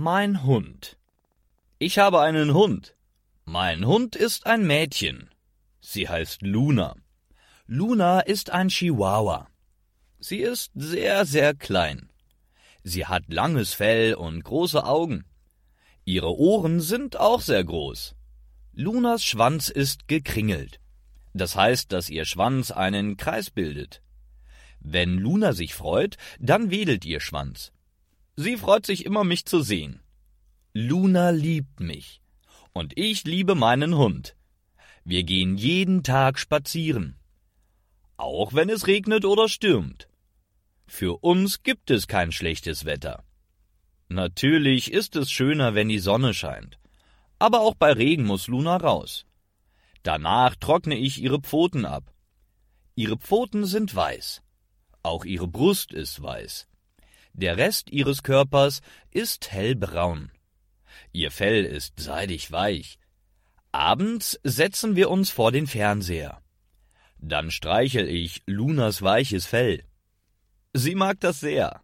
Mein Hund. Ich habe einen Hund. Mein Hund ist ein Mädchen. Sie heißt Luna. Luna ist ein Chihuahua. Sie ist sehr, sehr klein. Sie hat langes Fell und große Augen. Ihre Ohren sind auch sehr groß. Lunas Schwanz ist gekringelt. Das heißt, dass ihr Schwanz einen Kreis bildet. Wenn Luna sich freut, dann wedelt ihr Schwanz. Sie freut sich immer, mich zu sehen. Luna liebt mich. Und ich liebe meinen Hund. Wir gehen jeden Tag spazieren. Auch wenn es regnet oder stürmt. Für uns gibt es kein schlechtes Wetter. Natürlich ist es schöner, wenn die Sonne scheint. Aber auch bei Regen muss Luna raus. Danach trockne ich ihre Pfoten ab. Ihre Pfoten sind weiß. Auch ihre Brust ist weiß. Der Rest ihres Körpers ist hellbraun. Ihr Fell ist seidig weich. Abends setzen wir uns vor den Fernseher. Dann streichel ich Lunas weiches Fell. Sie mag das sehr.